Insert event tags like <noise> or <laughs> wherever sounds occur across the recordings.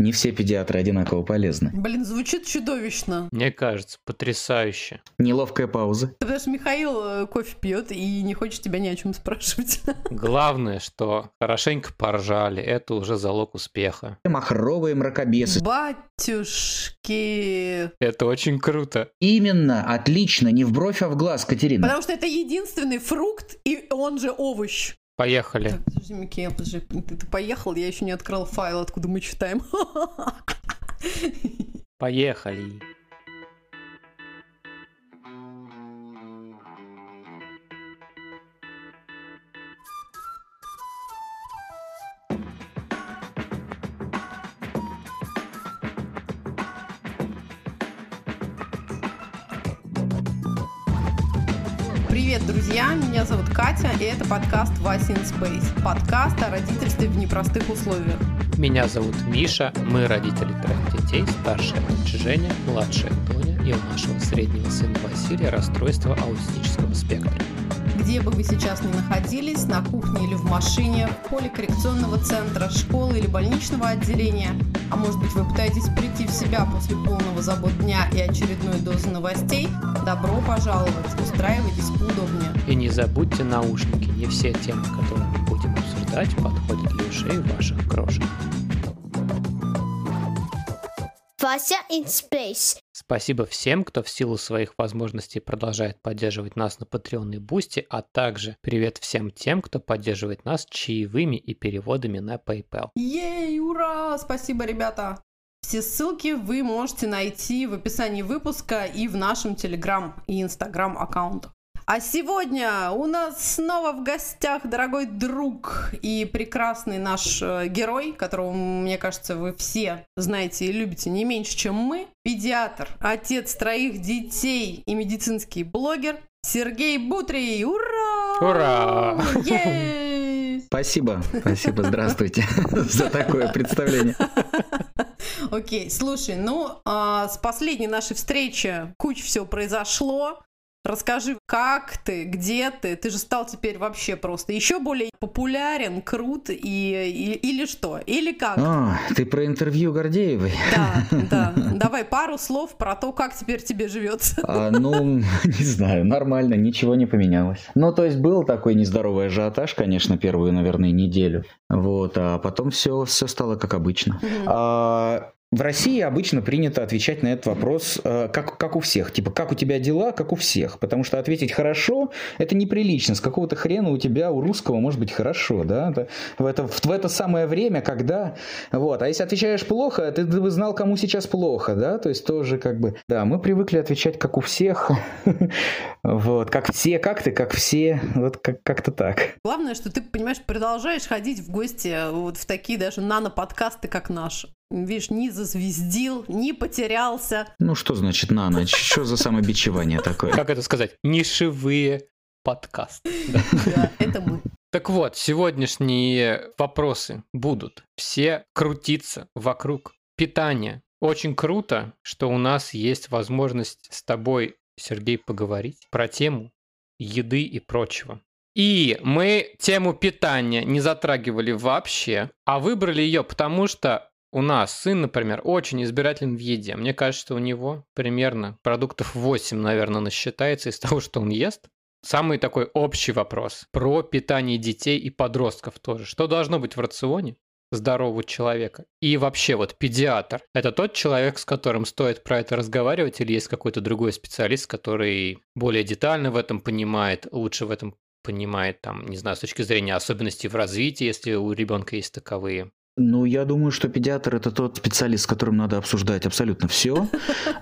Не все педиатры одинаково полезны. Блин, звучит чудовищно. Мне кажется, потрясающе. Неловкая пауза. Потому что Михаил э, кофе пьет и не хочет тебя ни о чем спрашивать. <laughs> Главное, что хорошенько поржали, это уже залог успеха. Махровые мракобесы. Батюшки. Это очень круто. Именно, отлично, не в бровь, а в глаз, Катерина. Потому что это единственный фрукт, и он же овощ. Поехали. Так, подожди, Микея, подожди, ты, ты поехал, я еще не открыл файл, откуда мы читаем. <laughs> Поехали. Привет, друзья! Меня зовут Катя, и это подкаст Вася in Space. Подкаст о родительстве в непростых условиях. Меня зовут Миша, мы родители трех детей, старшая дочь Женя, младшая Тоня и у нашего среднего сына Василия расстройство аутистического спектра. Где бы вы сейчас ни находились, на кухне или в машине, в поле коррекционного центра, школы или больничного отделения, а может быть вы пытаетесь прийти в себя после полного забот дня и очередной дозы новостей, добро пожаловать, устраивайтесь поудобнее. И не забудьте наушники, не все темы, которые мы будем обсуждать, подходят для ушей ваших крошек. Вася in Space. Спасибо всем, кто в силу своих возможностей продолжает поддерживать нас на Patreon и Бусти, а также привет всем тем, кто поддерживает нас чаевыми и переводами на PayPal. Yay, ура! Спасибо, ребята! Все ссылки вы можете найти в описании выпуска и в нашем Телеграм и Инстаграм аккаунтах. А сегодня у нас снова в гостях дорогой друг и прекрасный наш э, герой, которого, мне кажется, вы все знаете и любите не меньше, чем мы. Педиатр, отец троих детей и медицинский блогер Сергей Бутрий. Ура! Ура! Ей! Спасибо, спасибо, здравствуйте <laughs> за такое представление. Окей, слушай, ну, а, с последней нашей встречи куча всего произошло. Расскажи, как ты, где ты? Ты же стал теперь вообще просто еще более популярен, крут и, и или что? Или как? А, ты про интервью Гордеевой? Да, да. <laughs> Давай пару слов про то, как теперь тебе живется. А, ну, <laughs> не знаю, нормально, ничего не поменялось. Ну, то есть был такой нездоровый ажиотаж, конечно, первую, наверное, неделю. Вот, а потом все, все стало как обычно. А, в России обычно принято отвечать на этот вопрос э, как, как у всех. Типа, как у тебя дела, как у всех. Потому что ответить хорошо – это неприлично. С какого-то хрена у тебя, у русского, может быть хорошо. Да? В, это, в, в это самое время, когда... Вот. А если отвечаешь плохо, ты, бы знал, кому сейчас плохо. Да? То есть тоже как бы... Да, мы привыкли отвечать как у всех. <laughs> Вот. Как все, как ты, как все. Вот как- как-то так. Главное, что ты, понимаешь, продолжаешь ходить в гости вот в такие даже нано-подкасты, как наш. Видишь, не зазвездил, не потерялся. Ну, что значит на ночь? Что за самобичевание такое? Как это сказать? Нишевые подкасты. Да, это мы. Так вот, сегодняшние вопросы будут все крутиться вокруг питания. Очень круто, что у нас есть возможность с тобой, Сергей, поговорить про тему еды и прочего. И мы тему питания не затрагивали вообще, а выбрали ее, потому что у нас сын, например, очень избирателен в еде. Мне кажется, что у него примерно продуктов 8, наверное, насчитается из того, что он ест. Самый такой общий вопрос про питание детей и подростков тоже. Что должно быть в рационе здорового человека? И вообще вот педиатр – это тот человек, с которым стоит про это разговаривать, или есть какой-то другой специалист, который более детально в этом понимает, лучше в этом понимает, там, не знаю, с точки зрения особенностей в развитии, если у ребенка есть таковые. Ну, я думаю, что педиатр это тот специалист, с которым надо обсуждать абсолютно все.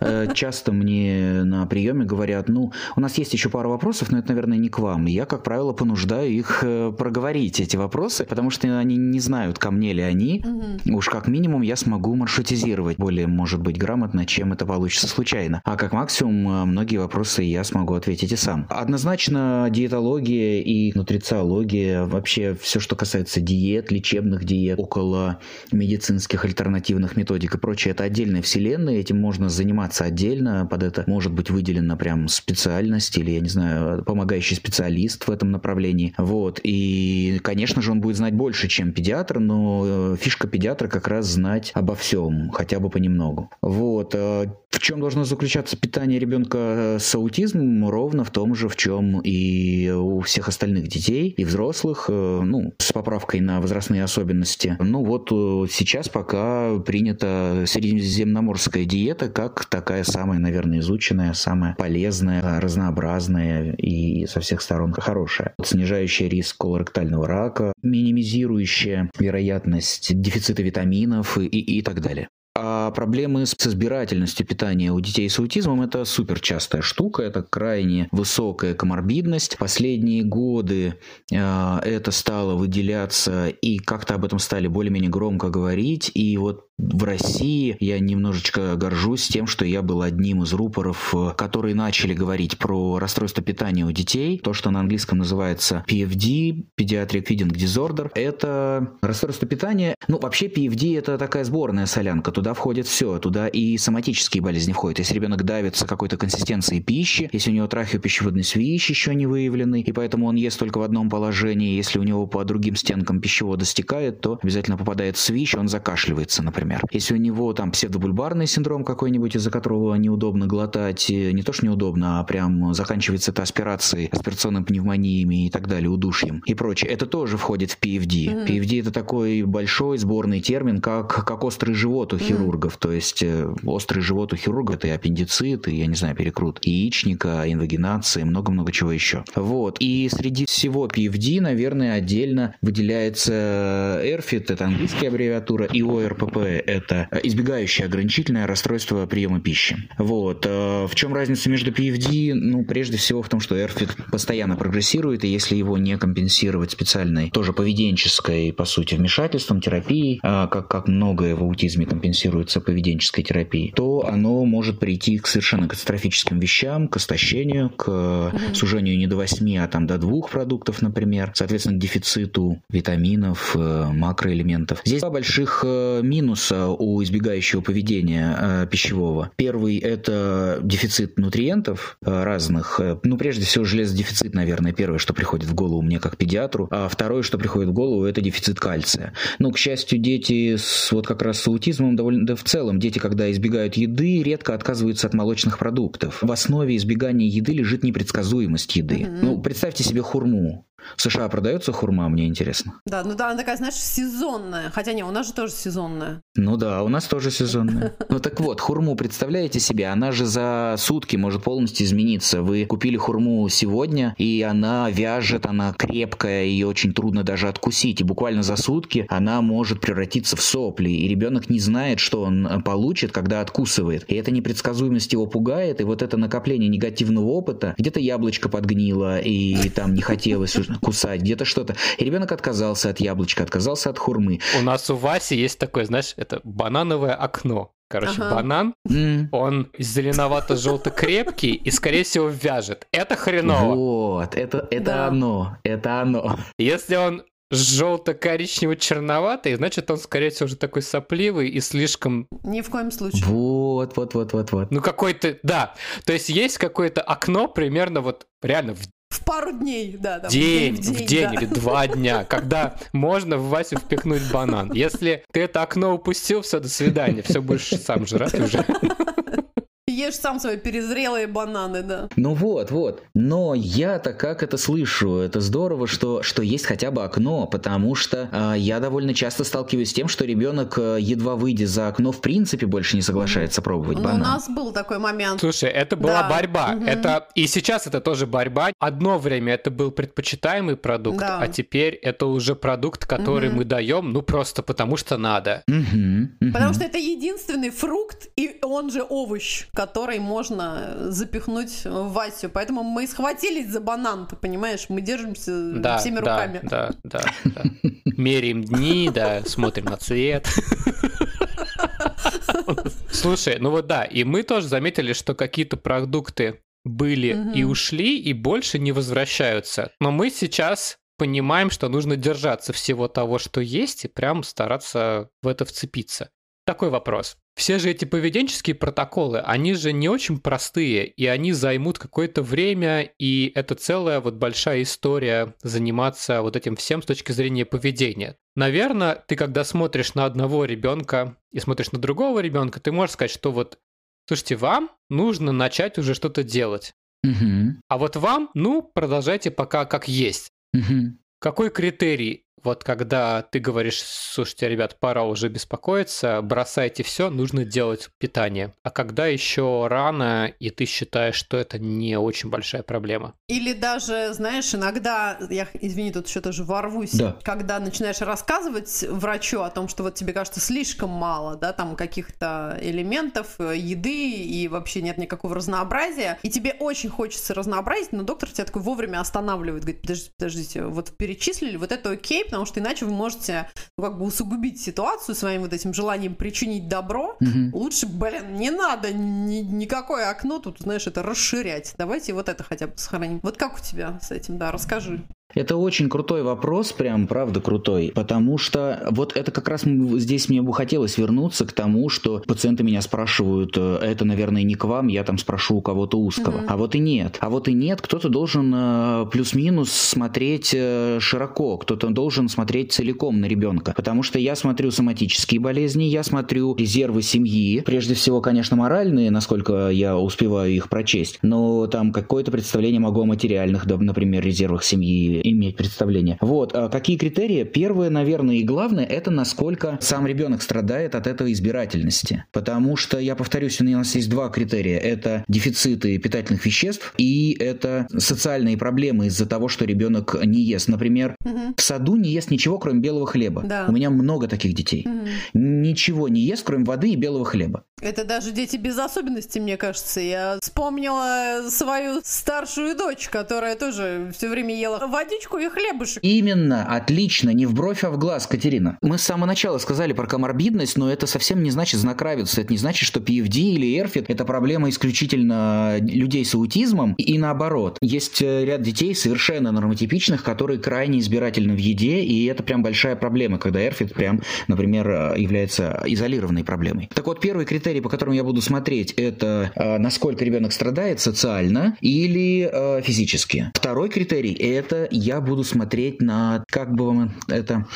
<laughs> Часто мне на приеме говорят, ну, у нас есть еще пара вопросов, но это, наверное, не к вам. И я, как правило, понуждаю их э, проговорить, эти вопросы, потому что они не знают, ко мне ли они. Уж как минимум я смогу маршрутизировать более, может быть, грамотно, чем это получится случайно. А как максимум э, многие вопросы я смогу ответить и сам. Однозначно диетология и нутрициология, вообще все, что касается диет, лечебных диет, около медицинских альтернативных методик и прочее. Это отдельная вселенная, этим можно заниматься отдельно, под это может быть выделена прям специальность или, я не знаю, помогающий специалист в этом направлении. Вот. И, конечно же, он будет знать больше, чем педиатр, но э, фишка педиатра как раз знать обо всем, хотя бы понемногу. Вот. Э, в чем должно заключаться питание ребенка с аутизмом? Ровно в том же, в чем и у всех остальных детей и взрослых, э, ну, с поправкой на возрастные особенности. Ну вот сейчас пока принята средиземноморская диета как такая самая, наверное, изученная, самая полезная, разнообразная и со всех сторон хорошая. Снижающая риск колоректального рака, минимизирующая вероятность дефицита витаминов и, и, и так далее. А проблемы с избирательностью питания у детей с аутизмом – это супер частая штука, это крайне высокая коморбидность. Последние годы э, это стало выделяться, и как-то об этом стали более-менее громко говорить. И вот в России я немножечко горжусь тем, что я был одним из рупоров, которые начали говорить про расстройство питания у детей. То, что на английском называется PFD, Pediatric Feeding Disorder, это расстройство питания. Ну, вообще PFD это такая сборная солянка. Туда входит все. Туда и соматические болезни входят. Если ребенок давится какой-то консистенцией пищи, если у него трахеопищеводный свищ еще не выявленный, и поэтому он ест только в одном положении, если у него по другим стенкам пищевода стекает, то обязательно попадает свищ, он закашливается, например. Если у него там псевдобульбарный синдром какой-нибудь, из-за которого неудобно глотать, э, не то что неудобно, а прям заканчивается это аспирацией, аспирационными пневмониями и так далее, удушьем и прочее, это тоже входит в PFD. Mm-hmm. PFD это такой большой сборный термин, как, как острый живот у хирургов. То есть э, острый живот у хирурга это и аппендицит, и, я не знаю, перекрут яичника, инвагинация, много-много чего еще. Вот. И среди всего PFD, наверное, отдельно выделяется ERFID, это английская аббревиатура, и ORPP, это избегающее ограничительное расстройство приема пищи. Вот. Э, в чем разница между PFD? Ну, прежде всего в том, что ERFID постоянно прогрессирует, и если его не компенсировать специальной, тоже поведенческой, по сути, вмешательством, терапией, э, как, как многое в аутизме компенсируется поведенческой терапией, то оно может прийти к совершенно катастрофическим вещам, к истощению, к mm-hmm. сужению не до 8, а там до 2 продуктов, например, соответственно, к дефициту витаминов, э, макроэлементов. Здесь два больших минуса минуса у избегающего поведения э, пищевого. Первый – это дефицит нутриентов э, разных. Э, ну, прежде всего, железодефицит, наверное, первое, что приходит в голову мне как педиатру. А второе, что приходит в голову, это дефицит кальция. Ну, к счастью, дети с, вот как раз с аутизмом довольно... Да в целом, дети, когда избегают еды, редко отказываются от молочных продуктов. В основе избегания еды лежит непредсказуемость еды. Mm-hmm. Ну, представьте себе хурму. В США продается хурма, мне интересно. Да, ну да, она такая, знаешь, сезонная. Хотя не, у нас же тоже сезонная. Ну да, у нас тоже сезонная. <laughs> Ну так вот, хурму представляете себе, она же за сутки может полностью измениться. Вы купили хурму сегодня, и она вяжет, она крепкая, ее очень трудно даже откусить. И буквально за сутки она может превратиться в сопли. И ребенок не знает, что он получит, когда откусывает. И эта непредсказуемость его пугает, и вот это накопление негативного опыта, где-то яблочко подгнило, и там не хотелось кусать, где-то что-то. И ребенок отказался от яблочка, отказался от хурмы. У нас у Васи есть такое, знаешь, это банановое окно. Короче, ага. банан, mm. он зеленовато-желто крепкий и, скорее всего, вяжет. Это хреново. Вот, это, это да. оно, это оно. Если он желто-коричнево-черноватый, значит, он, скорее всего, уже такой сопливый и слишком... Ни в коем случае. Вот, вот, вот, вот, вот. Ну, какой-то, да. То есть есть какое-то окно примерно вот реально в пару дней, да. Там, день, в день, в день да. или два дня, когда можно в Васю впихнуть банан. Если ты это окно упустил, все, до свидания, все будешь сам жрать уже. <laughs> Ешь сам свои перезрелые бананы, да. Ну вот, вот. Но я-то как это слышу? Это здорово, что, что есть хотя бы окно, потому что э, я довольно часто сталкиваюсь с тем, что ребенок, э, едва выйдя за окно, в принципе больше не соглашается пробовать ну, банан. У нас был такой момент. Слушай, это была да. борьба. Угу. Это и сейчас это тоже борьба. Одно время это был предпочитаемый продукт, да. а теперь это уже продукт, который угу. мы даем, ну просто потому что надо. Угу. Угу. Потому что это единственный фрукт и он же овощ, который можно запихнуть в Васю. Поэтому мы схватились за банан, ты понимаешь? Мы держимся да, всеми да, руками. Да, да, да. Меряем дни, да, смотрим на цвет. Слушай, ну вот да, и мы тоже заметили, что какие-то продукты были угу. и ушли, и больше не возвращаются. Но мы сейчас понимаем, что нужно держаться всего того, что есть, и прям стараться в это вцепиться. Такой вопрос. Все же эти поведенческие протоколы, они же не очень простые, и они займут какое-то время, и это целая вот большая история заниматься вот этим всем с точки зрения поведения. Наверное, ты когда смотришь на одного ребенка и смотришь на другого ребенка, ты можешь сказать, что вот, слушайте, вам нужно начать уже что-то делать. Угу. А вот вам, ну, продолжайте пока как есть. Угу. Какой критерий вот когда ты говоришь, слушайте, ребят, пора уже беспокоиться, бросайте все, нужно делать питание. А когда еще рано, и ты считаешь, что это не очень большая проблема? Или даже, знаешь, иногда, я, извини, тут еще тоже ворвусь, Да. когда начинаешь рассказывать врачу о том, что вот тебе кажется слишком мало, да, там каких-то элементов, э, еды и вообще нет никакого разнообразия, и тебе очень хочется разнообразить, но доктор тебя такой вовремя останавливает, говорит, подождите, подождите, вот перечислили, вот это окей, потому что иначе вы можете ну, как бы усугубить ситуацию своим вот этим желанием причинить добро. Мгм. Лучше, блин, не надо ни- никакое окно тут, знаешь, это расширять. Давайте вот это хотя бы сохраним. Вот как у тебя с этим, да, расскажи. Это очень крутой вопрос, прям правда крутой, потому что вот это как раз здесь мне бы хотелось вернуться к тому, что пациенты меня спрашивают, э, это, наверное, не к вам, я там спрошу у кого-то узкого. Мгм. А вот и нет. А вот и нет, кто-то должен э, плюс-минус смотреть э, широко, кто-то должен смотреть целиком на ребенка, потому что я смотрю соматические болезни, я смотрю резервы семьи, прежде всего, конечно, моральные, насколько я успеваю их прочесть, но там какое-то представление могу о материальных, например, резервах семьи иметь представление. Вот, а какие критерии? Первое, наверное, и главное, это насколько сам ребенок страдает от этой избирательности. Потому что, я повторюсь, у нас есть два критерия. Это дефициты питательных веществ и это социальные проблемы из-за того, что ребенок не ест. Например, Мгм. в саду не ест ничего, кроме белого хлеба. Да. У меня много таких детей. Мгм. Ничего не ест, кроме воды и белого хлеба. Это даже дети без особенностей, мне кажется. Я вспомнила свою старшую дочь, которая тоже все время ела водичку и хлебушек. Именно, отлично, не в бровь, а в глаз, Катерина. Мы с самого начала сказали про коморбидность, но это совсем не значит знак равенства. Это не значит, что PFD или ERFID – это проблема исключительно людей с аутизмом и наоборот. Есть э, ряд детей совершенно нормотипичных, которые крайне избирательны в еде, и это прям большая проблема, когда ERFID прям, например, э, является изолированной проблемой. Так вот, первый критерий, по которому я буду смотреть, это э, насколько ребенок страдает социально или э, физически. Второй критерий – это я буду смотреть на, как бы вам это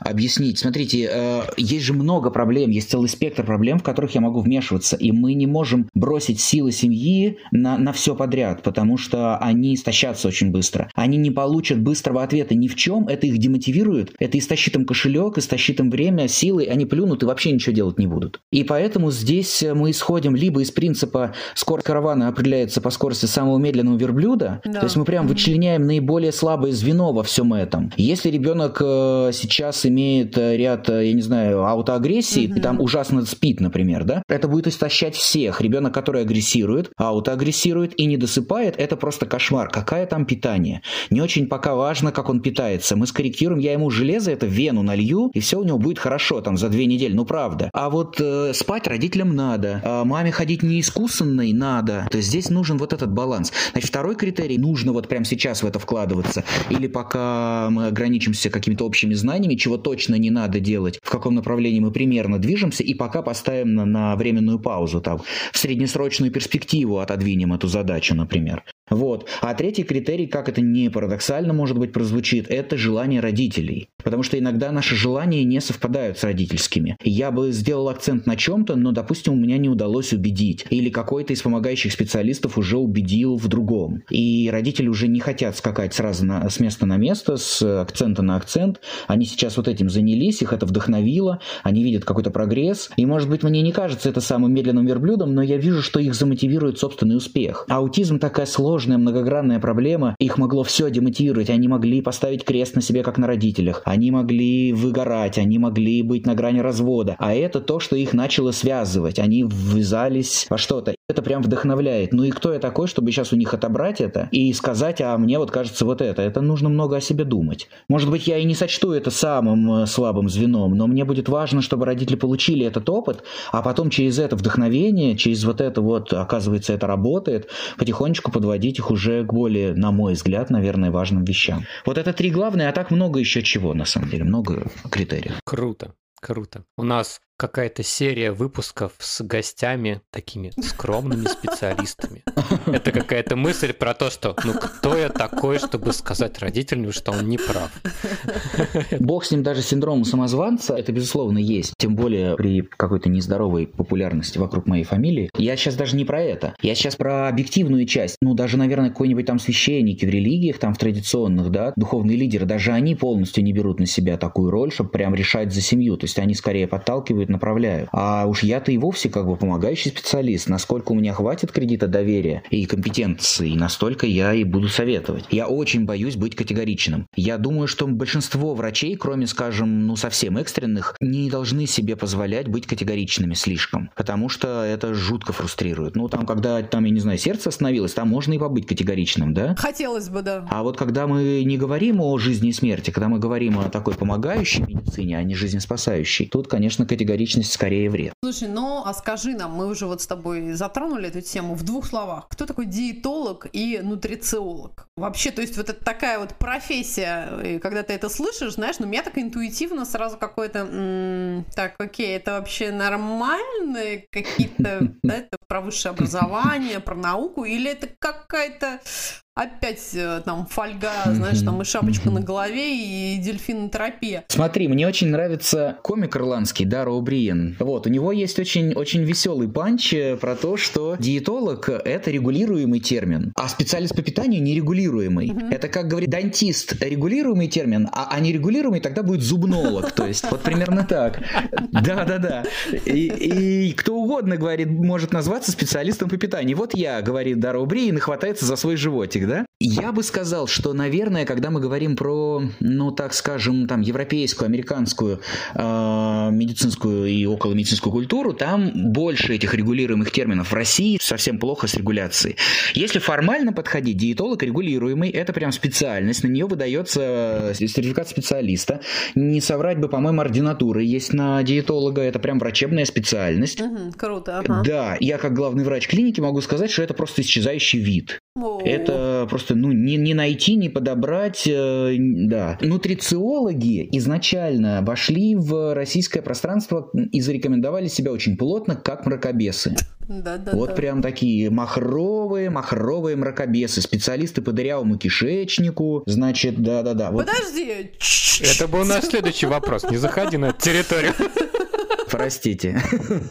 объяснить. Смотрите, э, есть же много проблем, есть целый спектр проблем, в которых я могу вмешиваться, и мы не можем бросить силы семьи на, на все подряд, потому что они истощатся очень быстро. Они не получат быстрого ответа ни в чем, это их демотивирует, это истощит им кошелек, истощит им время, силы, они плюнут и вообще ничего делать не будут. И поэтому здесь мы исходим либо из принципа скорость каравана определяется по скорости самого медленного верблюда, Да. то есть мы прям вычленяем наиболее слабое звено во всем этом. Если ребенок э, сейчас имеет э, ряд, э, я не знаю, аутоагрессии, Мгм. и там ужасно спит, например, да, это будет истощать всех. Ребенок, который агрессирует, аутоагрессирует и не досыпает, это просто кошмар. Какое там питание? Не очень пока важно, как он питается. Мы скорректируем, я ему железо, это вену налью, и все у него будет хорошо там за две недели, ну правда. А вот э, спать родителям надо, а маме ходить неискусанной надо. То есть здесь нужен вот этот баланс. Значит, второй критерий, нужно вот прямо сейчас в это вкладываться, или пока мы ограничимся какими-то общими знаниями, чего точно не надо делать, в каком направлении мы примерно движемся, и пока поставим на, на временную паузу, там, в среднесрочную перспективу отодвинем эту задачу, например. Вот. А третий критерий, как это не парадоксально, может быть, прозвучит, это желание родителей. Потому что иногда наши желания не совпадают с родительскими. Я бы сделал акцент на чем-то, но, допустим, у меня не удалось убедить. Или какой-то из помогающих специалистов уже убедил в другом. И родители уже не хотят скакать сразу на- с места на место, с акцента на акцент. Они сейчас вот этим занялись, их это вдохновило, они видят какой-то прогресс. И, может быть, мне не кажется это самым медленным верблюдом, но я вижу, что их замотивирует собственный успех. Аутизм такая сложная, многогранная проблема. Их могло все демотивировать. Они могли поставить крест на себе, как на родителях. Они могли выгорать, они могли быть на грани развода. А это то, что их начало связывать. Они ввязались во что-то. Это прям вдохновляет. Ну и кто я такой, чтобы сейчас у них отобрать это и сказать, а мне вот кажется вот это. Это нужно много о себе думать. Может быть, я и не сочту это самым э, слабым звеном, но мне будет важно, чтобы родители получили этот опыт, а потом через это вдохновение, через вот это вот, оказывается, это работает, потихонечку подводить их уже к более, на мой взгляд, наверное, важным вещам. Вот это три главные, а так много еще чего, на самом деле, много критериев. Круто. Круто. У нас какая-то серия выпусков с гостями, такими скромными специалистами. <laughs> Это какая-то мысль про то, что ну кто я такой, чтобы сказать родителям, что он не прав. <laughs> Бог с ним даже синдром самозванца, это безусловно есть. Тем более при какой-то нездоровой популярности вокруг моей фамилии. Я сейчас даже не про это. Я сейчас про объективную часть. Ну, даже, наверное, какой-нибудь там священники в религиях, там в традиционных, да, духовные лидеры, даже они полностью не берут на себя такую роль, чтобы прям решать за семью. То есть они скорее подталкивают направляю. А уж я-то и вовсе как бы помогающий специалист. Насколько у меня хватит кредита доверия и компетенции, настолько я и буду советовать. Я очень боюсь быть категоричным. Я думаю, что большинство врачей, кроме, скажем, ну совсем экстренных, не должны себе позволять быть категоричными слишком. Потому что это жутко фрустрирует. Ну там, когда там, я не знаю, сердце остановилось, там можно и побыть категоричным, да? Хотелось бы, да. А вот когда мы не говорим о жизни и смерти, когда мы говорим о такой помогающей медицине, а не жизнеспасающей, тут, конечно, категорично категоричность скорее вред. Слушай, ну а скажи нам, мы уже вот с тобой затронули эту тему в двух словах. Кто такой диетолог и нутрициолог? Вообще, то есть вот это такая вот профессия, и когда ты это слышишь, знаешь, ну меня так интуитивно сразу какое-то, м-м, так, окей, это вообще нормальные какие-то, <laughs> да, это про высшее образование, про науку, или это какая-то опять э, там фольга, знаешь, там и шапочка на голове, и дельфинотерапия. Смотри, мне очень нравится комик ирландский, Даро О'Бриен. Вот, у него есть очень, очень веселый панч э, про то, что диетолог – это регулируемый термин, а специалист по питанию – нерегулируемый. Это, как говорит дантист, регулируемый термин, а, а нерегулируемый тогда будет зубнолог. То есть, вот примерно так. Да-да-да. И, и кто угодно, говорит, может назваться специалистом по питанию. Вот я, говорит Даро О'Бриен, и хватается за свой животик да? Я бы сказал, что, наверное, когда мы говорим про, ну, так скажем, там, европейскую, американскую э, медицинскую и околомедицинскую культуру, там больше этих регулируемых терминов. В России совсем плохо с регуляцией. Если формально подходить, диетолог регулируемый, это прям специальность, на нее выдается сертификат специалиста. Не соврать бы, по-моему, ординатура есть на диетолога, это прям врачебная специальность. Угу, круто, ага. Да, я как главный врач клиники могу сказать, что это просто исчезающий вид. Это просто ну, не, не найти, не подобрать. Э, да. Нутрициологи изначально вошли в российское пространство и зарекомендовали себя очень плотно, как мракобесы. Да, да, вот да. прям такие махровые, махровые мракобесы, специалисты по дырявому кишечнику, значит, да-да-да. Вот. Подожди. Это был наш следующий вопрос, не заходи на эту территорию. <laughs> Простите.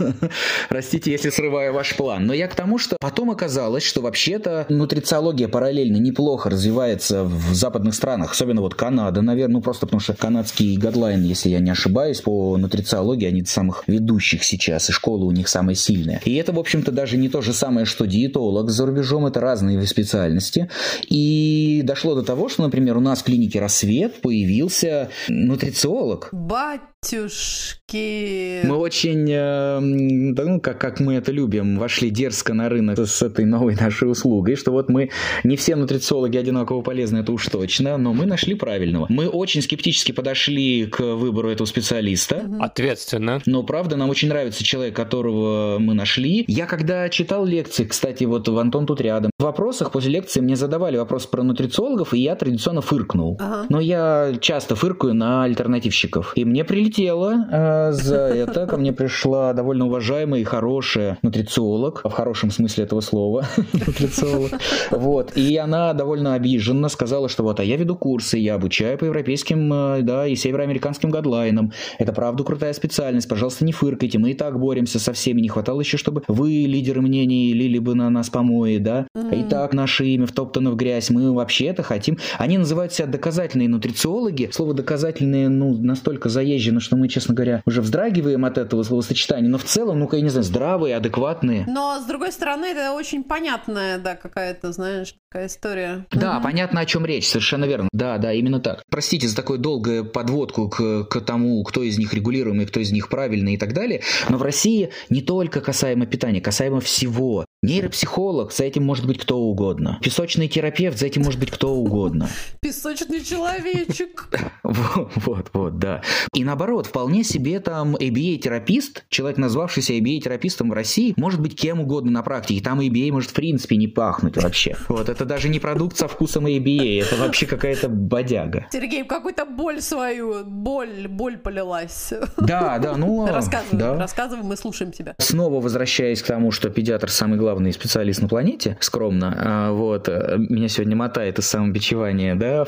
<laughs> Простите, если срываю ваш план. Но я к тому, что потом оказалось, что вообще-то нутрициология параллельно неплохо развивается в западных странах, особенно вот Канада, наверное, ну просто потому что канадский гадлайн, если я не ошибаюсь, по нутрициологии они самых ведущих сейчас, и школы у них самые сильные. И это, в общем-то, даже не то же самое, что диетолог за рубежом, это разные специальности. И дошло до того, что, например, у нас в клинике «Рассвет» появился нутрициолог. Бать Батюшки. Мы очень, э, ну, как, как мы это любим, вошли дерзко на рынок с этой новой нашей услугой, что вот мы не все нутрициологи одинаково полезны, это уж точно, но мы нашли правильного. Мы очень скептически подошли к выбору этого специалиста. Ответственно. Но, правда, нам очень нравится человек, которого мы нашли. Я когда читал лекции, кстати, вот в Антон тут рядом, в вопросах после лекции мне задавали вопрос про нутрициологов, и я традиционно фыркнул. Ага. Но я часто фыркаю на альтернативщиков. И мне прилетело прилетела э, за это. Ко мне пришла довольно уважаемая и хорошая нутрициолог, в хорошем смысле этого слова, <laughs> нутрициолог. Вот. И она довольно обиженно сказала, что вот, а я веду курсы, я обучаю по европейским, э, да, и североамериканским гадлайнам. Это правда крутая специальность, пожалуйста, не фыркайте, мы и так боремся со всеми. Не хватало еще, чтобы вы, лидеры мнений, лили бы на нас помои, да. И так наше имя втоптано в грязь. Мы вообще-то хотим... Они называют себя доказательные нутрициологи. Слово доказательные, ну, настолько заезжено, что мы, честно говоря, уже вздрагиваем от этого словосочетания, но в целом, ну-ка, я не знаю, здравые, адекватные. Но, с другой стороны, это очень понятная, да, какая-то, знаешь, Такая история. Да, Мгм. понятно, о чем речь, совершенно верно. Да, да, именно так. Простите за такую долгую подводку к, к тому, кто из них регулируемый, кто из них правильный и так далее. Но в России не только касаемо питания, касаемо всего. Нейропсихолог, за этим может быть кто угодно. Песочный терапевт, за этим может быть кто угодно. Песочный человечек. <laughs> Вот, вот, вот, да. И наоборот, вполне себе там ABA-терапист, человек, назвавшийся ABA-терапистом в России, может быть кем угодно на практике. Там ABA может в принципе не пахнуть вообще. Вот, это даже не продукт со вкусом ABA, это вообще какая-то бодяга. Сергей, какую-то боль свою, боль, боль полилась. Да, да, ну... Рассказывай, да. рассказывай, мы слушаем тебя. Снова возвращаясь к тому, что педиатр самый главный специалист на планете, скромно, а, вот, э, меня сегодня мотает из самобичевания, да,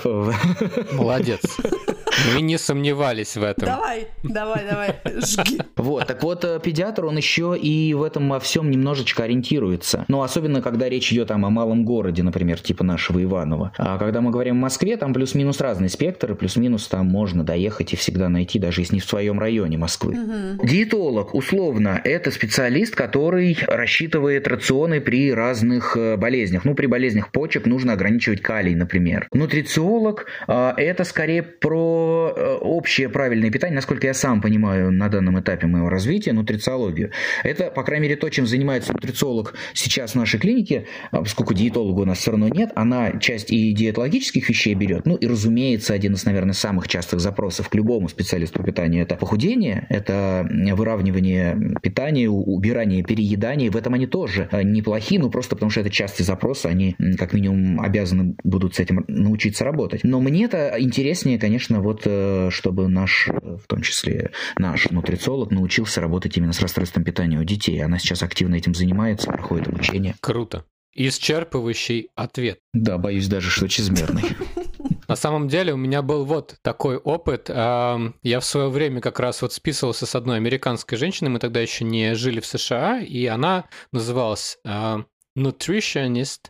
Молодец. Мы не сомневались в этом. Давай, давай, давай, жги. Вот, так вот, э, педиатр, он еще и в этом во всем немножечко ориентируется. Ну, особенно, когда речь идет там о малом городе, например, типа нашего Иванова. А когда мы говорим о Москве, там плюс-минус разный спектр, и плюс-минус там можно доехать и всегда найти, даже если не в своем районе Москвы. Диетолог, условно, это специалист, который рассчитывает рационы при разных э, болезнях. Ну, при болезнях почек нужно ограничивать калий, например. Нутрициолог а, это скорее про э, общее правильное питание, насколько я сам понимаю на данном этапе моего развития, нутрициологию. Это, по крайней мере, то, чем занимается нутрициолог сейчас в нашей клинике, а, поскольку диетолога у нас все равно нет, она часть и диетологических вещей берет, ну и, разумеется, один из, наверное, самых частых запросов к любому специалисту по питанию – это похудение, это выравнивание питания, убирание переедания. В этом они тоже э, неплохи, ну просто потому что это частый запрос, они как минимум обязаны будут с этим научиться работать. Но мне-то интереснее, конечно, вот э, чтобы наш, э, в том числе наш нутрициолог научился работать именно с расстройством питания у детей. Она сейчас активно этим занимается, проходит обучение. Круто. Исчерпывающий ответ. Да, боюсь даже, что чрезмерный. <laughs> На самом деле у меня был вот такой опыт. Я в свое время как раз вот списывался с одной американской женщиной, мы тогда еще не жили в США, и она называлась nutritionist,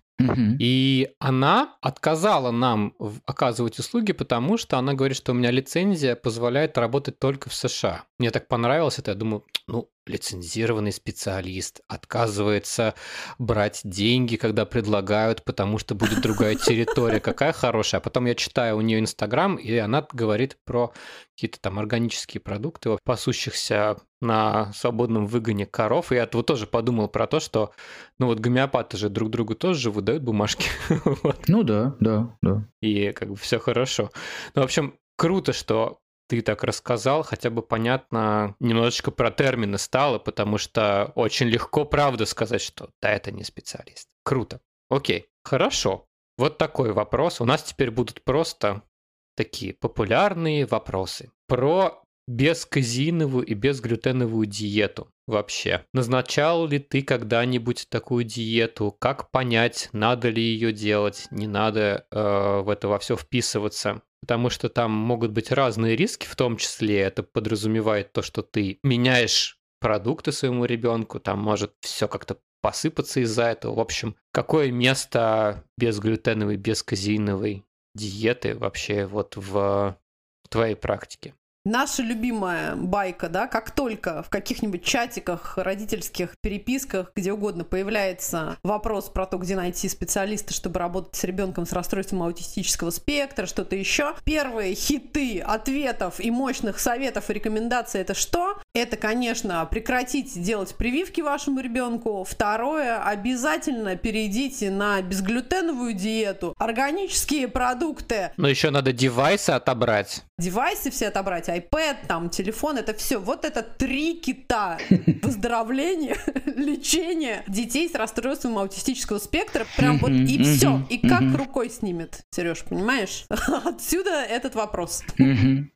И она отказала нам оказывать услуги, потому что она говорит, что у меня лицензия позволяет работать только в США. Мне так понравилось это, я думаю, ну, лицензированный специалист отказывается брать деньги, когда предлагают, потому что будет другая <laughs> территория. Какая хорошая. А потом я читаю у нее Инстаграм, и она говорит про какие-то там органические продукты, пасущихся на свободном выгоне коров. И я вот тоже подумал про то, что ну вот гомеопаты же друг другу тоже выдают бумажки. <laughs> Вот. Ну да, да, да. И как бы все хорошо. Ну, в общем, круто, что ты так рассказал, хотя бы понятно, немножечко про термины стало, потому что очень легко, правда, сказать, что да, это не специалист. Круто. Окей, хорошо. Вот такой вопрос. У нас теперь будут просто такие популярные вопросы про безказеиновую и безглютеновую диету вообще. Назначал ли ты когда-нибудь такую диету? Как понять, надо ли ее делать, не надо э, в это во все вписываться? Потому что там могут быть разные риски, в том числе это подразумевает то, что ты меняешь продукты своему ребенку, там может все как-то посыпаться из-за этого. В общем, какое место безглютеновой, безказеиновой диеты вообще вот в твоей практике? Наша любимая байка, да, как только в каких-нибудь чатиках, родительских переписках, где угодно появляется вопрос про то, где найти специалиста, чтобы работать с ребенком с расстройством аутистического спектра, что-то еще. Первые хиты ответов и мощных советов и рекомендаций это что? Это, конечно, прекратить делать прививки вашему ребенку. Второе, обязательно перейдите на безглютеновую диету, органические продукты, Но еще надо девайсы отобрать. девайсы все отобрать, iPad, там, телефон, это все. Вот это три кита. <laughs> Выздоровление, <laughs> лечение детей с расстройством аутистического спектра. Прям вот и все. И как рукой снимет, Сереж, понимаешь? <laughs> Отсюда этот вопрос.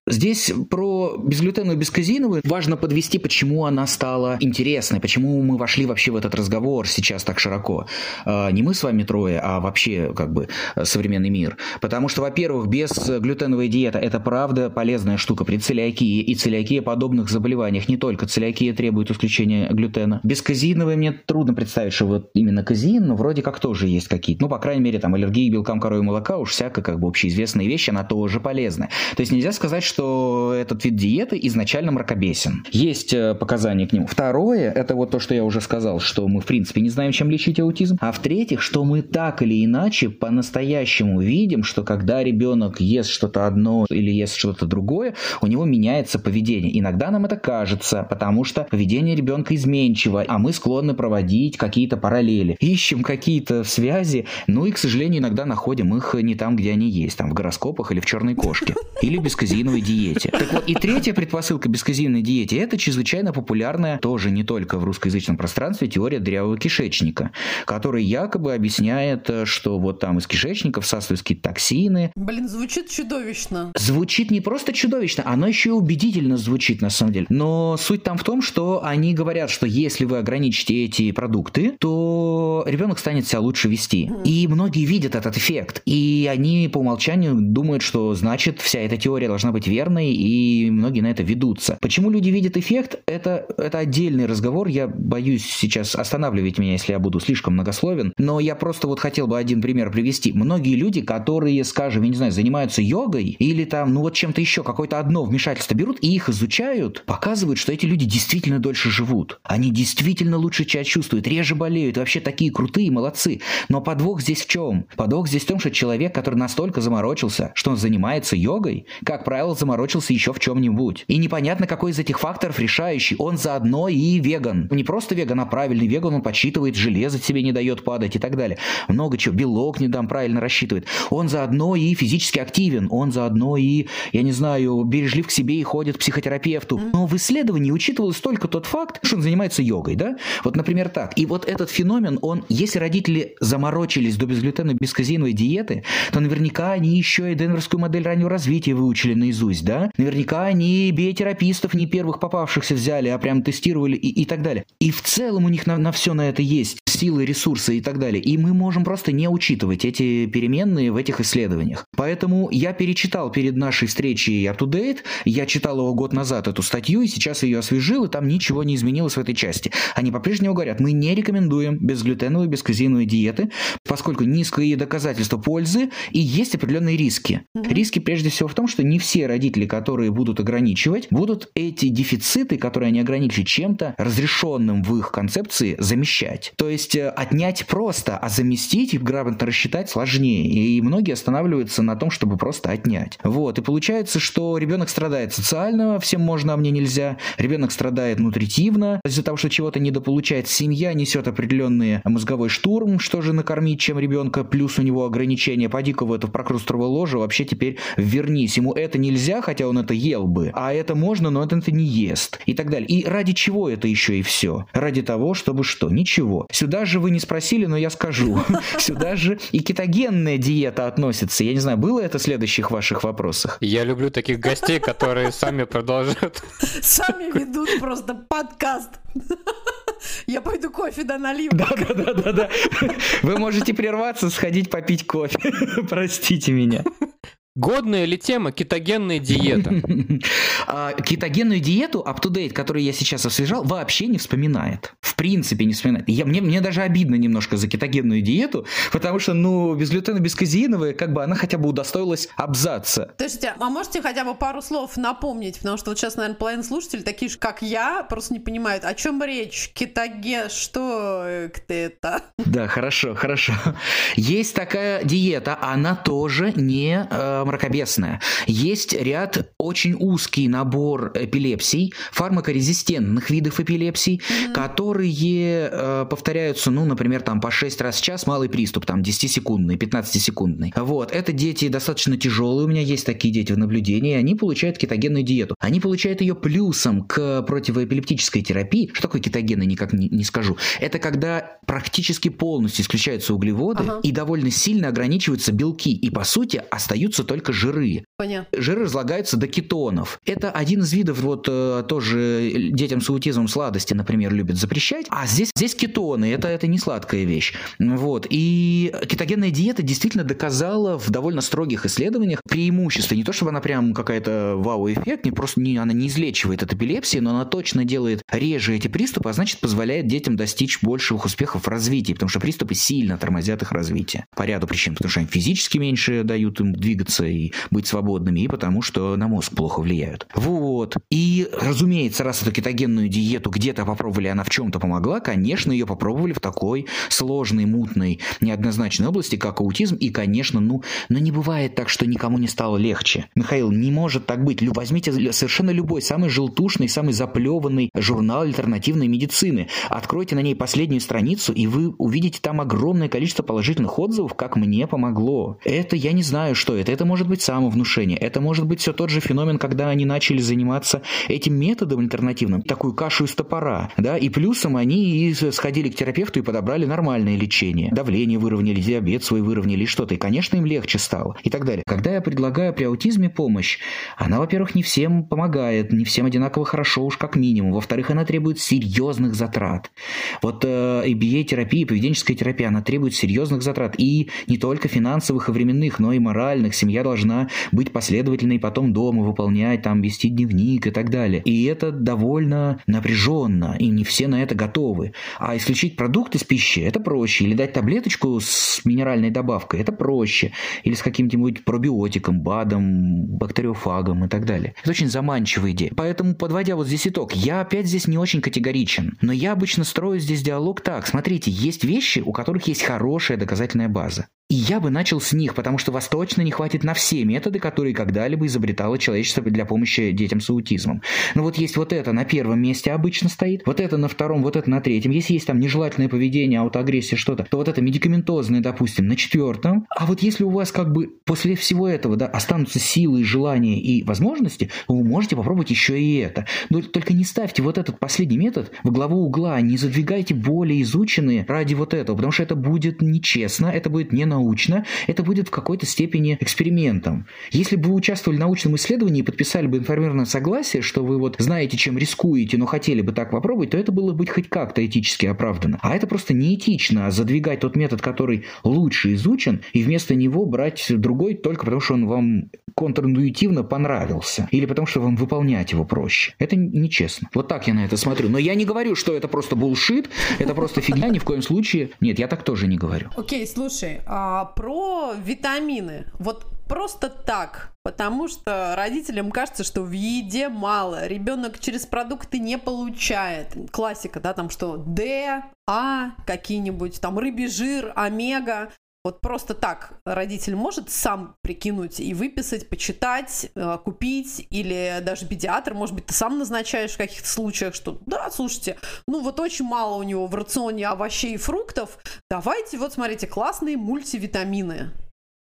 Здесь про безглютеновую, безказеиновую важно подвести, почему она стала интересной, почему мы вошли вообще в этот разговор сейчас так широко. А, Не мы с вами трое, а вообще как бы современный мир. Потому что, во-первых, безглютеновая диета – это правда полезная штука при целиакии и целиакия подобных заболеваниях. Не только целиакия требует исключения глютена. Без казеиновой мне трудно представить, что вот именно казеин, но вроде как тоже есть какие-то. Ну, по крайней мере, там аллергии белкам коровьего молока уж всяко как бы общеизвестная вещь, она тоже полезная. То есть нельзя сказать, что этот вид диеты изначально мракобесен. Есть э, показания к нему. Второе, это вот то, что я уже сказал, что мы в принципе не знаем, чем лечить аутизм. А в-третьих, что мы так или иначе по-настоящему видим, что когда ребенок ест что-то одно или ест что-то другое, у него меняется поведение. Иногда нам это кажется, потому что поведение ребенка изменчиво, а мы склонны проводить какие-то параллели. Ищем какие-то связи, ну и, к сожалению, иногда находим их не там, где они есть, там в гороскопах или в черной кошке, <laughs> или бесказиновой диете. Так вот, и третья предпосылка бесказиновой диете – это чрезвычайно популярная, тоже не только в русскоязычном пространстве, теория дырявого кишечника, которая якобы объясняет, что вот там из кишечника всасываются какие-то токсины. Блин, звучит чудовищно. Звучит не просто чудовищно, оно еще и убедительно звучит на самом деле. Но суть там в том, что они говорят, что если вы ограничите эти продукты, то ребенок станет себя лучше вести. И многие видят этот эффект. И они по умолчанию думают, что значит вся эта теория должна быть верной, и многие на это ведутся. Почему люди видят эффект, это, это отдельный разговор. Я боюсь сейчас останавливать меня, если я буду слишком многословен. Но я просто вот хотел бы один пример привести. Многие люди, которые, скажем, я не знаю, занимаются йогой или там, ну вот чем-то еще, какое-то одно вмешательство берут и их изучают, показывают, что эти люди действительно дольше живут. Они действительно лучше себя чувствуют, реже болеют, вообще такие крутые, молодцы. Но подвох здесь в чем? Подвох здесь в том, что человек, который настолько заморочился, что он занимается йогой, как правило, заморочился еще в чем-нибудь. И непонятно, какой из этих факторов решающий. Он заодно и веган. Не просто веган, а правильный веган, он подсчитывает железо себе не дает падать и так далее. Много чего. Белок не дам правильно рассчитывает. Он заодно и физически активен. Он заодно и, я не знаю, бережлив к себе и ходит к психотерапевту. Но в исследовании учитывалось только тот факт, что он занимается йогой, да? Вот, например, так. И вот этот феномен, он, если родители заморочились до безглютеновой, бесказеиновой диеты, то наверняка они еще и денверскую модель раннего развития выучили наизусть, да? Наверняка они биотерапистов не первых попавшихся взяли, а прям тестировали и, и так далее. И в целом у них на, на все на это есть силы, ресурсы и так далее. И мы можем просто не учитывать эти переменные в этих исследованиях. Поэтому я перечитал перед нашей встречей Up to Date, я читал его год назад, эту статью, и сейчас ее освежил, и там ничего не изменилось в этой части. Они по-прежнему говорят, мы не рекомендуем безглютеновые, бесказеиновые диеты, поскольку низкие доказательства пользы и есть определенные риски. Mm-hmm. Риски прежде всего в том, что не все родители, которые будут ограничивать, будут эти дефициты, которые они ограничили чем-то разрешенным в их концепции, замещать. То есть э, отнять просто, а заместить и грамотно рассчитать сложнее. И многие останавливаются на том, чтобы просто отнять. Вот. И получается, что ребенок страдает социально, всем можно, а мне нельзя. Ребенок страдает нутритивно из-за того, что чего-то недополучает. Семья несет определенный мозговой штурм, что же накормить, чем ребенка, плюс у него ограничения. Поди-ка в это прокрустровое ложе, вообще теперь вернись. Ему это нельзя, хотя он это ел бы, а это можно, но это не ест. И так далее. И ради чего это еще и все? Ради того, чтобы что? Ничего. Сюда же вы не спросили, но я скажу. <laughs> Сюда же и кетогенная диета относится. Я не знаю, было это в следующих ваших вопросах? Я люблю таких гостей, которые сами продолжают. Сами ведут просто подкаст. Я пойду кофе да налью. Да, да, да, да, да. Вы можете прерваться, сходить попить кофе. Простите меня. Годная ли тема кетогенная диета? <laughs> А, кетогенную диету up-to-date, которую я сейчас освежал, вообще не вспоминает. В принципе не вспоминает. Я, мне, мне даже обидно немножко за кетогенную диету, потому что, ну, безглютеновая, бесказеиновая, как бы она хотя бы удостоилась абзаца. Слушайте, а можете хотя бы пару слов напомнить? Потому что вот сейчас, наверное, половина слушателей, такие же, как я, просто не понимают, о чем речь, кетоген, что это? Да, хорошо, хорошо. Есть такая диета, она тоже не э, мракобесная. Есть ряд очень узкий набор эпилепсий, фармакорезистентных видов эпилепсий, mm-hmm. которые э, повторяются, ну, например, там по 6 раз в час малый приступ, там 10-секундный, 15-секундный. Вот, это дети достаточно тяжелые, у меня есть такие дети в наблюдении, они получают кетогенную диету. Они получают ее плюсом к противоэпилептической терапии. Что такое кетогенная, никак не, не скажу. Это когда практически полностью исключаются углеводы ага. и довольно сильно ограничиваются белки, и по сути остаются только жиры. Понятно. Жиры разлагаются до кетонов. Это один из видов, вот э, тоже детям с аутизмом сладости, например, любят запрещать. А здесь, здесь кетоны, это, это не сладкая вещь. Вот. И кетогенная диета действительно доказала в довольно строгих исследованиях преимущество. Не то, чтобы она прям какая-то вау-эффект, не просто не, она не излечивает от эпилепсии, но она точно делает реже эти приступы, а значит позволяет детям достичь больших успехов в развитии, потому что приступы сильно тормозят их развитие. По ряду причин, потому что они физически меньше дают им двигаться и быть свободными, и потому что на мозг плохо влияют. Вот. И, разумеется, раз эту кетогенную диету где-то попробовали, она в чем-то помогла, конечно, ее попробовали в такой сложной, мутной, неоднозначной области, как аутизм, и, конечно, ну, но не бывает так, что никому не стало легче. Михаил, не может так быть. Возьмите совершенно любой, самый желтушный, самый заплеванный журнал альтернативной медицины. Откройте на ней последнюю страницу, и вы увидите там огромное количество положительных отзывов, как мне помогло. Это я не знаю, что это. Это может быть самовнушение. Это может быть все тот же феномен, когда они начали заниматься этим методом альтернативным, такую кашу из топора. Да? И плюсом они и сходили к терапевту и подобрали нормальное лечение. Давление выровняли, диабет свой выровняли, что-то. И, конечно, им легче стало. И так далее. Когда я предлагаю при аутизме помощь, она, во-первых, не всем помогает, не всем одинаково хорошо уж как минимум. Во-вторых, она требует серьезных затрат. Вот э, ABA-терапия, поведенческая терапия, она требует серьезных затрат. И не только финансовых и временных, но и моральных. Семья должна быть последовательной потом дома, выполнять, там, вести дневник и так далее. И это довольно напряженно, и не все на это готовы. А исключить продукт из пищи – это проще. Или дать таблеточку с минеральной добавкой – это проще. Или с каким-нибудь пробиотиком, БАДом, бактериофагом и так далее. Это очень заманчивая идея. Поэтому, подводя вот здесь итог, я опять здесь не очень категоричен. Но я обычно строю здесь диалог так. Смотрите, есть вещи, у которых есть хорошая доказательная база. И я бы начал с них, потому что вас точно не хватит на все методы, которые когда-либо изобретало человечество для помощи детям с аутизмом. Но вот есть вот это на первом месте обычно стоит, вот это на втором, вот это на третьем. Если есть там нежелательное поведение, аутоагрессия, что-то, то вот это медикаментозное, допустим, на четвертом. А вот если у вас как бы после всего этого да, останутся силы, желания и возможности, вы можете попробовать еще и это. Но только не ставьте вот этот последний метод в главу угла, не задвигайте более изученные ради вот этого, потому что это будет нечестно, это будет не на научно, это будет в какой-то степени экспериментом. Если бы вы участвовали в научном исследовании и подписали бы информированное согласие, что вы вот знаете, чем рискуете, но хотели бы так попробовать, то это было бы хоть как-то этически оправдано. А это просто неэтично задвигать тот метод, который лучше изучен, и вместо него брать другой только потому, что он вам контринтуитивно понравился, или потому что вам выполнять его проще. Это нечестно. Вот так я на это смотрю. Но я не говорю, что это просто булшит, это просто фигня, ни в коем случае. Нет, я так тоже не говорю. Окей, слушай, а а, про витамины. Вот просто так, потому что родителям кажется, что в еде мало, ребенок через продукты не получает. Классика, да, там что D, А, какие-нибудь там рыбий жир, омега. Вот просто так родитель может сам прикинуть и выписать, почитать, э, купить, или даже педиатр, может быть, ты сам назначаешь в каких-то случаях, что да, слушайте, ну вот очень мало у него в рационе овощей и фруктов, давайте, вот смотрите, классные мультивитамины.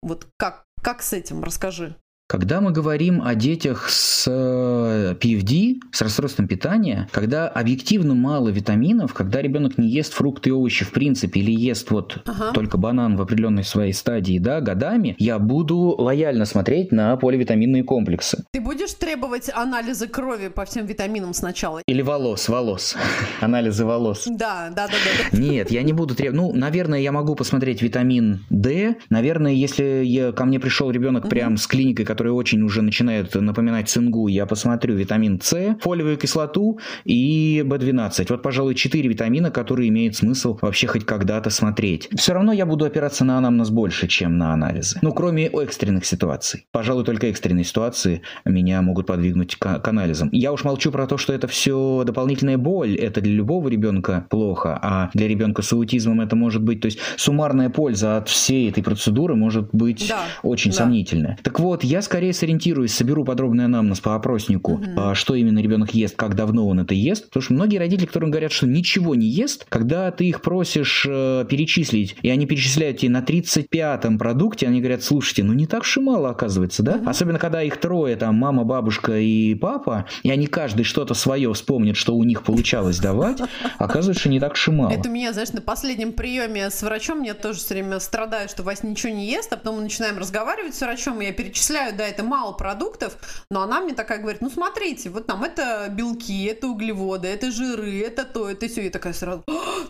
Вот как, как с этим, расскажи. Когда мы говорим о детях с PFD, э, с расстройством питания, когда объективно мало витаминов, когда ребенок не ест фрукты и овощи в принципе или ест вот ага. только банан в определенной своей стадии, да, годами, я буду лояльно смотреть на поливитаминные комплексы. Ты будешь требовать анализы крови по всем витаминам сначала? Или волос, волос. <laughs> Анализы волос. Да, да, да, да. Нет, я не буду требовать. Ну, наверное, я могу посмотреть витамин D. Наверное, если ко мне пришел ребенок прям с клиникой, которые очень уже начинают напоминать цингу, я посмотрю витамин С, фолиевую кислоту и B12. Вот, пожалуй, четыре витамина, которые имеет смысл вообще хоть когда-то смотреть. Все равно я буду опираться на анамнез больше, чем на анализы. Ну, кроме экстренных ситуаций. Пожалуй, только экстренные ситуации меня могут подвигнуть к, к анализам. Я уж молчу про то, что это все дополнительная боль. Это для любого ребенка плохо, а для ребенка с аутизмом это может быть... То есть суммарная польза от всей этой процедуры может быть да, очень да. сомнительная. Так вот, я скорее сориентируюсь, соберу подробный анамнез по опроснику, Мгм. что именно ребенок ест, как давно он это ест. Потому что многие родители, которым говорят, что ничего не ест, когда ты их просишь э, перечислить, и они перечисляют тебе на 35-м продукте, они говорят, слушайте, ну не так уж и мало оказывается, да? Особенно, когда их трое, там, мама, бабушка и папа, и они каждый что-то свое вспомнит, что у них получалось давать, оказывается, не так уж и мало. Это у меня, знаешь, на последнем приеме с врачом я тоже все время страдаю, что Вася ничего не ест, а потом мы начинаем разговаривать с врачом, и я перечисляю, да, это мало продуктов, но она мне такая говорит, ну смотрите, вот там это белки, это углеводы, это жиры, это то, это все. Я такая сразу, «А,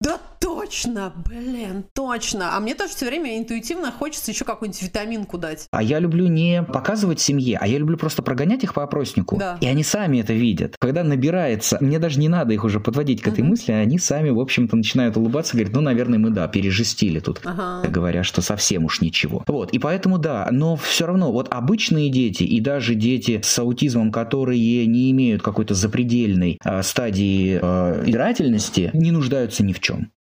да точно, блин, точно. А мне тоже все время интуитивно хочется еще какую-нибудь витаминку дать. А я люблю не показывать семье, а я люблю просто прогонять их по опроснику. Да. И они сами это видят. Когда набирается, мне даже не надо их уже подводить к этой Мгм. мысли, они сами, в общем-то, начинают улыбаться, говорят, ну, наверное, мы, да, пережестили тут. Ага. Говоря, что совсем уж ничего. Вот, и поэтому да, но все равно, вот обычные дети и даже дети с аутизмом, которые не имеют какой-то запредельной а, стадии а, избирательности, не нуждаются ни в чем.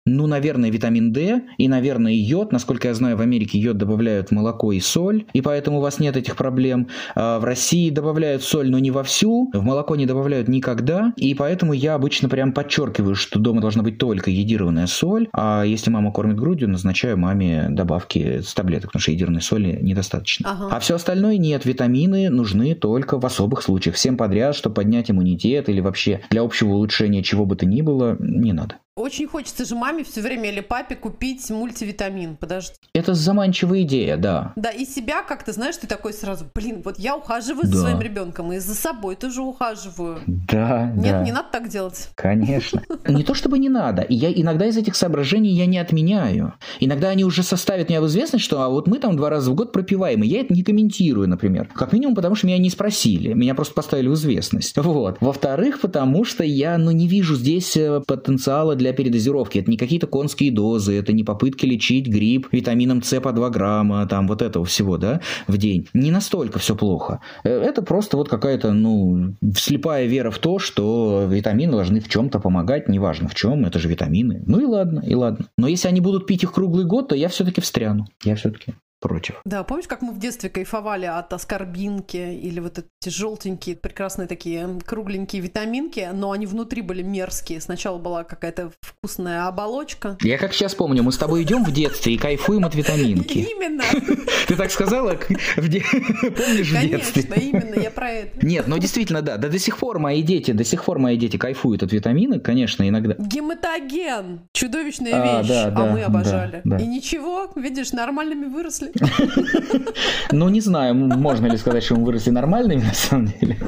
Ну, наверное, витамин D и, наверное, йод. Насколько я знаю, в Америке йод добавляют в молоко и соль, и поэтому у вас нет этих проблем. А в России добавляют соль, но не вовсю, в молоко не добавляют никогда, и поэтому я обычно прям подчеркиваю, что дома должна быть только йодированная соль, а если мама кормит грудью, назначаю маме добавки с таблеток, потому что йодированной соли недостаточно. Ага. А все остальное нет, витамины нужны только в особых случаях. Всем подряд, чтобы поднять иммунитет или вообще для общего улучшения чего бы то ни было, не надо. Очень хочется же маме все время или папе купить мультивитамин. Подожди. Это заманчивая идея, да. Да, и себя как-то, знаешь, ты такой сразу, блин, вот я ухаживаю за Да. своим ребенком, и за собой тоже ухаживаю. Да, Нет, да. не надо так делать. Конечно. <laughs> Не то чтобы не надо. Я иногда из этих соображений я не отменяю. Иногда они уже составят меня в известность, что а вот мы там два раза в год пропиваем, и я это не комментирую, например. Как минимум, потому что меня не спросили. Меня просто поставили в известность. Вот. Во-вторых, потому что я ну, не вижу здесь э, потенциала для передозировки. Это не какие-то конские дозы, это не попытки лечить грипп витамином С по 2 грамма, там вот этого всего, да, в день. Не настолько все плохо. Э, Это просто вот какая-то, ну, слепая вера в то, что витамины должны в чем-то помогать, неважно в чем, это же витамины. Ну и ладно, и ладно. Но если они будут пить их круглый год, то я все-таки встряну. Я все-таки против. Да, помнишь, как мы в детстве кайфовали от аскорбинки или вот эти желтенькие, прекрасные такие кругленькие витаминки, но они внутри были мерзкие. Сначала была какая-то вкусная оболочка. Я как сейчас помню, мы с тобой идем в детстве и кайфуем от витаминки. Именно, <laughs> Ты так сказала? <laughs> Помнишь в детстве? конечно, именно, я про это. Нет, ну действительно, да. Да до сих пор мои дети, до сих пор мои дети кайфуют от витаминок, конечно, иногда. Гематоген, чудовищная А, вещь, а мы обожали. И ничего, видишь, нормальными выросли. <laughs> Ну, не знаю, можно ли сказать, что мы выросли нормальными, на самом деле.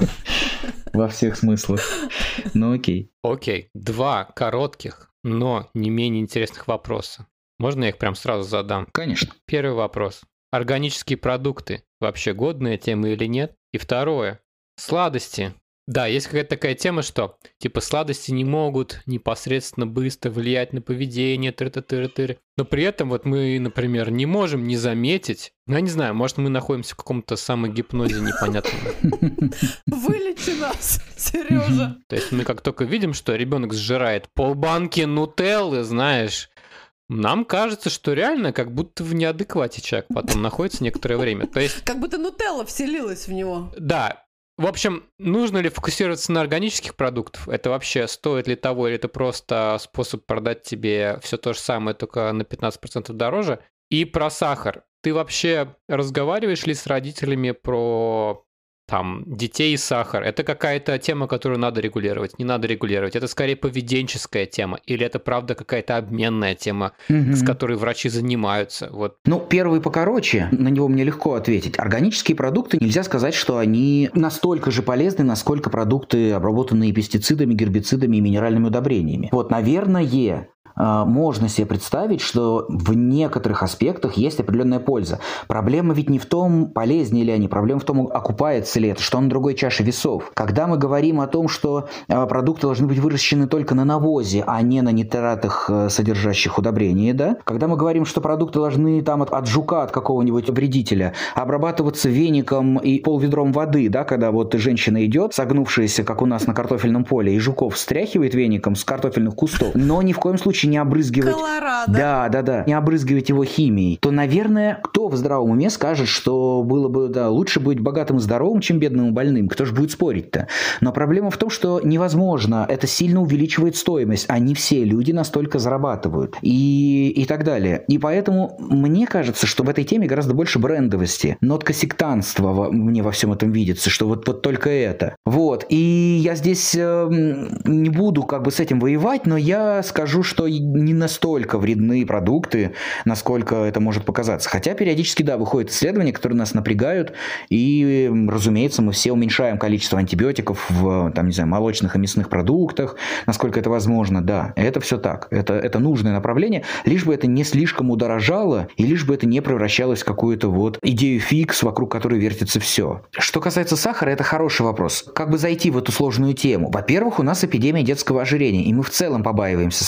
<laughs> Во всех смыслах. Ну, окей. Окей, два коротких, но не менее интересных вопроса. Можно я их прям сразу задам? Конечно. Первый вопрос. Органические продукты вообще годная тема или нет? И второе. Сладости. Да, есть какая-то такая тема, что типа сладости не могут непосредственно быстро влиять на поведение, тыр -тыр -тыр -тыр. но при этом вот мы, например, не можем не заметить, ну я не знаю, может мы находимся в каком-то самогипнозе непонятном. <laughs> Вылечи нас, <laughs> Сережа. То есть мы как только видим, что ребенок сжирает полбанки нутеллы, знаешь, нам кажется, что реально как будто в неадеквате человек потом находится некоторое время. То есть, Как будто нутелла вселилась в него. да, в общем, нужно ли фокусироваться на органических продуктах? Это вообще стоит ли того, или это просто способ продать тебе все то же самое, только на 15% дороже? И про сахар. Ты вообще разговариваешь ли с родителями про там детей и сахар? Это какая-то тема, которую надо регулировать, не надо регулировать. Это скорее поведенческая тема, или это правда какая-то обменная тема, с которой врачи занимаются? Вот Ну, первый покороче, на него мне легко ответить. Органические продукты, нельзя сказать, что они настолько же полезны, насколько продукты, обработанные пестицидами, гербицидами и минеральными удобрениями. Вот, наверное, можно себе представить, что в некоторых аспектах есть определенная польза. Проблема ведь не в том, полезнее ли они, проблема в том, окупается ли это, что на другой чаше весов. Когда мы говорим о том, что а, продукты должны быть выращены только на навозе, а не на нитратах, э, содержащих удобрения, да? Когда мы говорим, что продукты должны там от, от жука, от какого-нибудь вредителя, обрабатываться веником и полведром воды, да, когда вот женщина идет, согнувшаяся, как у нас на картофельном поле, и жуков стряхивает веником с картофельных кустов, но ни в коем случае лучше не обрызгивать... Колорадо. Да, да, да. Не обрызгивать его химией. То, наверное, кто в здравом уме скажет, что было бы, да, лучше быть богатым и здоровым, чем бедным и больным? Кто же будет спорить-то? Но проблема в том, что невозможно. Это сильно увеличивает стоимость. А не все люди настолько зарабатывают. И, и так далее. И поэтому мне кажется, что в этой теме гораздо больше брендовости. Нотка сектанства во, мне во всем этом видится, что вот, вот только это. Вот. И я здесь э, не буду как бы с этим воевать, но я скажу, что не настолько вредны продукты, насколько это может показаться. Хотя периодически, да, выходят исследования, которые нас напрягают, и, разумеется, мы все уменьшаем количество антибиотиков в, там, не знаю, молочных и мясных продуктах, насколько это возможно, да, это все так. Это, это нужное направление, лишь бы это не слишком удорожало, и лишь бы это не превращалось в какую-то вот идею фикс, вокруг которой вертится все. Что касается сахара, это хороший вопрос. Как бы зайти в эту сложную тему? Во-первых, у нас эпидемия детского ожирения, и мы в целом побаиваемся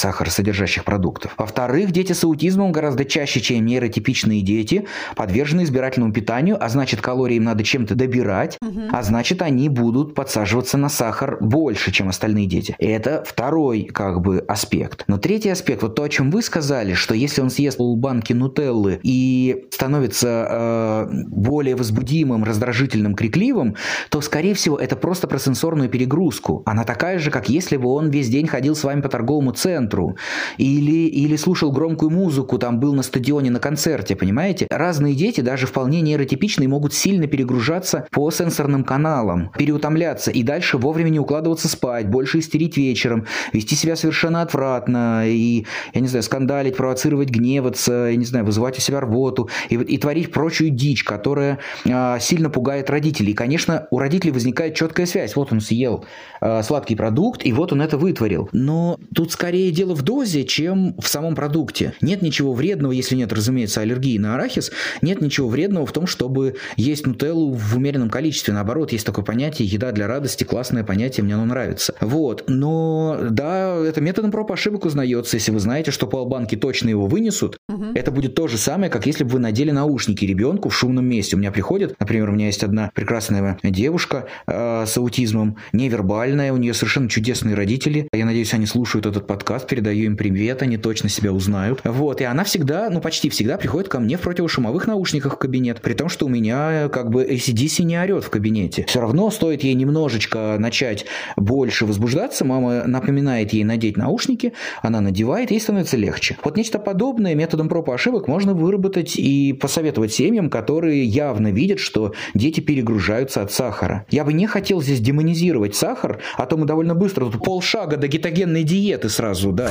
сахаросодержащих продуктов. Во-вторых, дети с аутизмом гораздо чаще, чем нейротипичные дети, подвержены избирательному питанию, а значит, калорий им надо чем-то добирать, угу. а значит, они будут подсаживаться на сахар больше, чем остальные дети. Это второй, как бы, аспект. Но третий аспект, вот то, о чем вы сказали, что если он съест полбанки нутеллы и становится э, более возбудимым, раздражительным, крикливым, то, скорее всего, это просто про сенсорную перегрузку. Она такая же, как если бы он весь день ходил с вами по торговому центру или, или слушал громкую музыку, там был на стадионе на концерте, понимаете? Разные дети, даже вполне нейротипичные, могут сильно перегружаться по сенсорным каналам, переутомляться и дальше вовремя не укладываться спать, больше истерить вечером, вести себя совершенно отвратно и, я не знаю, скандалить, провоцировать, гневаться, я не знаю, вызывать у себя рвоту и, и творить прочую дичь, которая а, сильно пугает родителей. И, конечно, у родителей возникает четкая связь. Вот он съел а, сладкий продукт, и вот он это вытворил. Но тут скорее дело в дозе, чем в самом продукте. Нет ничего вредного, если нет, разумеется, аллергии на арахис, нет ничего вредного в том, чтобы есть нутеллу в умеренном количестве. Наоборот, есть такое понятие «еда для радости», классное понятие, мне оно нравится. Вот. Но да, это методом проб ошибок узнается. Если вы знаете, что полбанки точно его вынесут, угу. это будет то же самое, как если бы вы надели наушники ребенку в шумном месте. У меня приходит, например, у меня есть одна прекрасная девушка э, с аутизмом, невербальная, у нее совершенно чудесные родители. Я надеюсь, они слушают этот подкаст, передаю им привет, они точно себя узнают. Вот, и она всегда, ну почти всегда приходит ко мне в противошумовых наушниках в кабинет, при том, что у меня как бы ACDC не орет в кабинете. Все равно стоит ей немножечко начать больше возбуждаться, мама напоминает ей надеть наушники, она надевает, ей становится легче. Вот нечто подобное методом проб и ошибок можно выработать и посоветовать семьям, которые явно видят, что дети перегружаются от сахара. Я бы не хотел здесь демонизировать сахар, а то мы довольно быстро, тут полшага до кетогенной диеты сразу, да.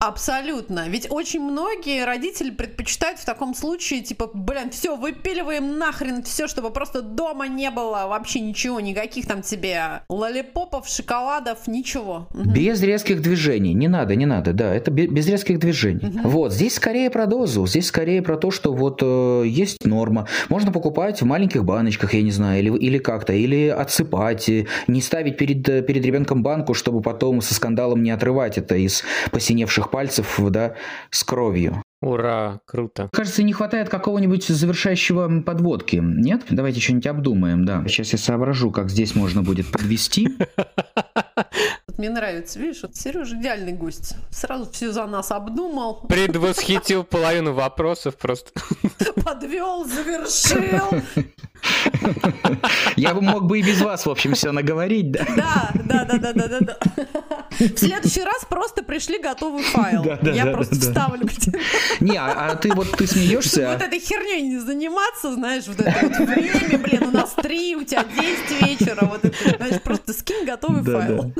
Абсолютно. Ведь очень многие родители предпочитают в таком случае, типа, блин, все, выпиливаем нахрен все, чтобы просто дома не было вообще ничего, никаких там тебе лолипопов, шоколадов, ничего. Без резких движений. Не надо, не надо, да, это без резких движений. Угу. Вот, здесь скорее про дозу, здесь скорее про то, что вот э, есть норма. Можно покупать в маленьких баночках, я не знаю, или, или как-то, или отсыпать, не ставить перед, перед ребенком банку, чтобы потом со скандалом не отрывать это из посиневших пальцев, да, с кровью. Ура, круто. Кажется, не хватает какого-нибудь завершающего подводки. Нет? Давайте что-нибудь обдумаем, да. Сейчас я соображу, как здесь можно будет подвести. <laughs> Мне нравится, видишь, вот Сережа идеальный гость. Сразу все за нас обдумал. Предвосхитил половину вопросов просто. Подвел, завершил. Я бы мог бы и без вас, в общем, все наговорить, да? Да, да, да, да, да, да, да. В следующий раз просто пришли готовый файл. Да, да, Я да, просто да, вставлю. Не, а, а ты вот ты смеешься. Вот этой херней не заниматься, знаешь, вот это вот время, блин, у нас три, у тебя десять вечера, вот это, знаешь, просто скинь готовый файл.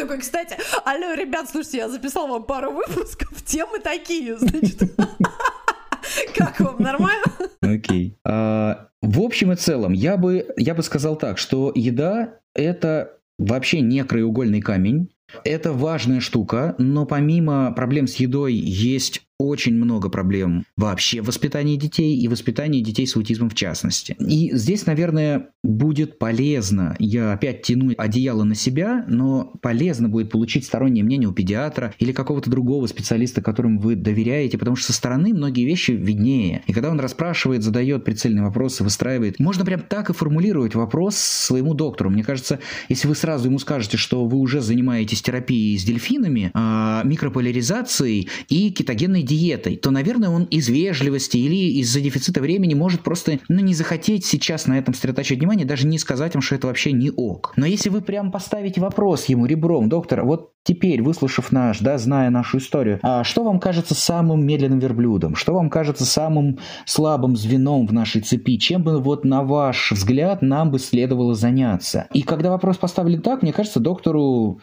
Такой, кстати, алло, ребят, слушайте, я записал вам пару выпусков, темы такие, значит. <laughs> Как вам, нормально? Окей. А, в общем и целом, я бы, я бы сказал так, что еда – это вообще не краеугольный камень. Это важная штука, но помимо проблем с едой есть очень много проблем вообще в воспитании детей и воспитании детей с аутизмом в частности. И здесь, наверное, будет полезно, я опять тяну одеяло на себя, но полезно будет получить стороннее мнение у педиатра или какого-то другого специалиста, которому вы доверяете, потому что со стороны многие вещи виднее. И когда он расспрашивает, задает прицельные вопросы, выстраивает, можно прям так и формулировать вопрос своему доктору. Мне кажется, если вы сразу ему скажете, что вы уже занимаетесь терапией с дельфинами, а, микрополяризацией и кетогенной диетой, то, наверное, он из вежливости или из-за дефицита времени может просто ну, не захотеть сейчас на этом сосредотачивать внимание, даже не сказать вам, что это вообще не ок. Но если вы прям поставите вопрос ему ребром, доктор, вот Теперь, выслушав наш, да, зная нашу историю, а что вам кажется самым медленным верблюдом? Что вам кажется самым слабым звеном в нашей цепи? Чем бы, вот на ваш взгляд, нам бы следовало заняться? И когда вопрос поставлен так, мне кажется, доктору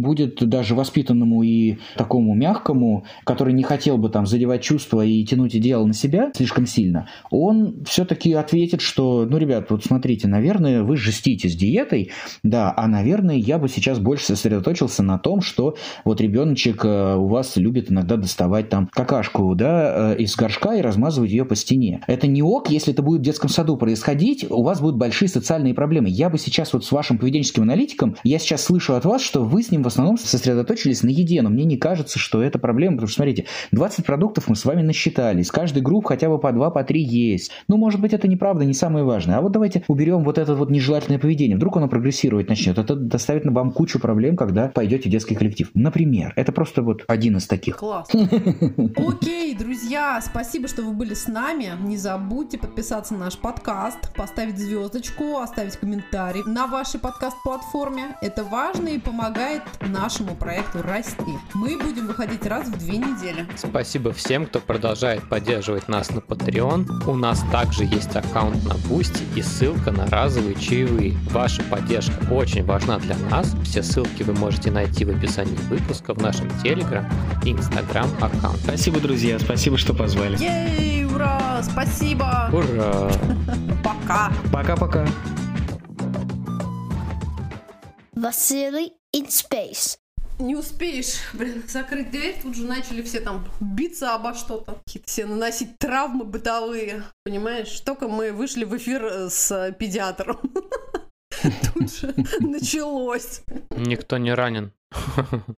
будет даже воспитанному и такому мягкому, который не хотел бы там задевать чувства и тянуть идеал на себя слишком сильно, он все-таки ответит, что, ну, ребят, вот смотрите, наверное, вы жестите с диетой, да, а, наверное, я бы сейчас больше сосредоточился на том, что вот ребеночек э, у вас любит иногда доставать там какашку, да, э, из горшка и размазывать ее по стене. Это не ок, если это будет в детском саду происходить, у вас будут большие социальные проблемы. Я бы сейчас вот с вашим поведенческим аналитиком, я сейчас слышу от вас, что вы с ним в основном сосредоточились на еде, но мне не кажется, что это проблема, потому что, смотрите, 20 продуктов мы с вами насчитали, из каждой группы хотя бы по 2, по 3 есть. Ну, может быть, это неправда, не самое важное. А вот давайте уберем вот это вот нежелательное поведение. Вдруг оно прогрессировать начнет. Это доставит на вам кучу проблем, когда пойдете в детский коллектив. Например, это просто вот один из таких. Класс. <laughs> Окей, друзья, спасибо, что вы были с нами. Не забудьте подписаться на наш подкаст, поставить звездочку, оставить комментарий на вашей подкаст-платформе. Это важно и помогает нашему проекту расти. Мы будем выходить раз в две недели. Спасибо всем, кто продолжает поддерживать нас на Patreon. У нас также есть аккаунт на Boosty и ссылка на разовые чаевые. Ваша поддержка очень важна для нас. Все ссылки вы можете найти в описании выпуска в нашем Телеграм и Инстаграм аккаунт. Спасибо, друзья, спасибо, что позвали. Ей, ура, спасибо. Ура! <laughs> Пока. Пока-пока. Vasily in space. Не успеешь, блин, закрыть дверь, тут же начали все там биться обо что-то, какие-то все наносить травмы бытовые, понимаешь? Только мы вышли в эфир э, с педиатром. <laughs> Тут же <laughs> началось. Никто не ранен. <laughs>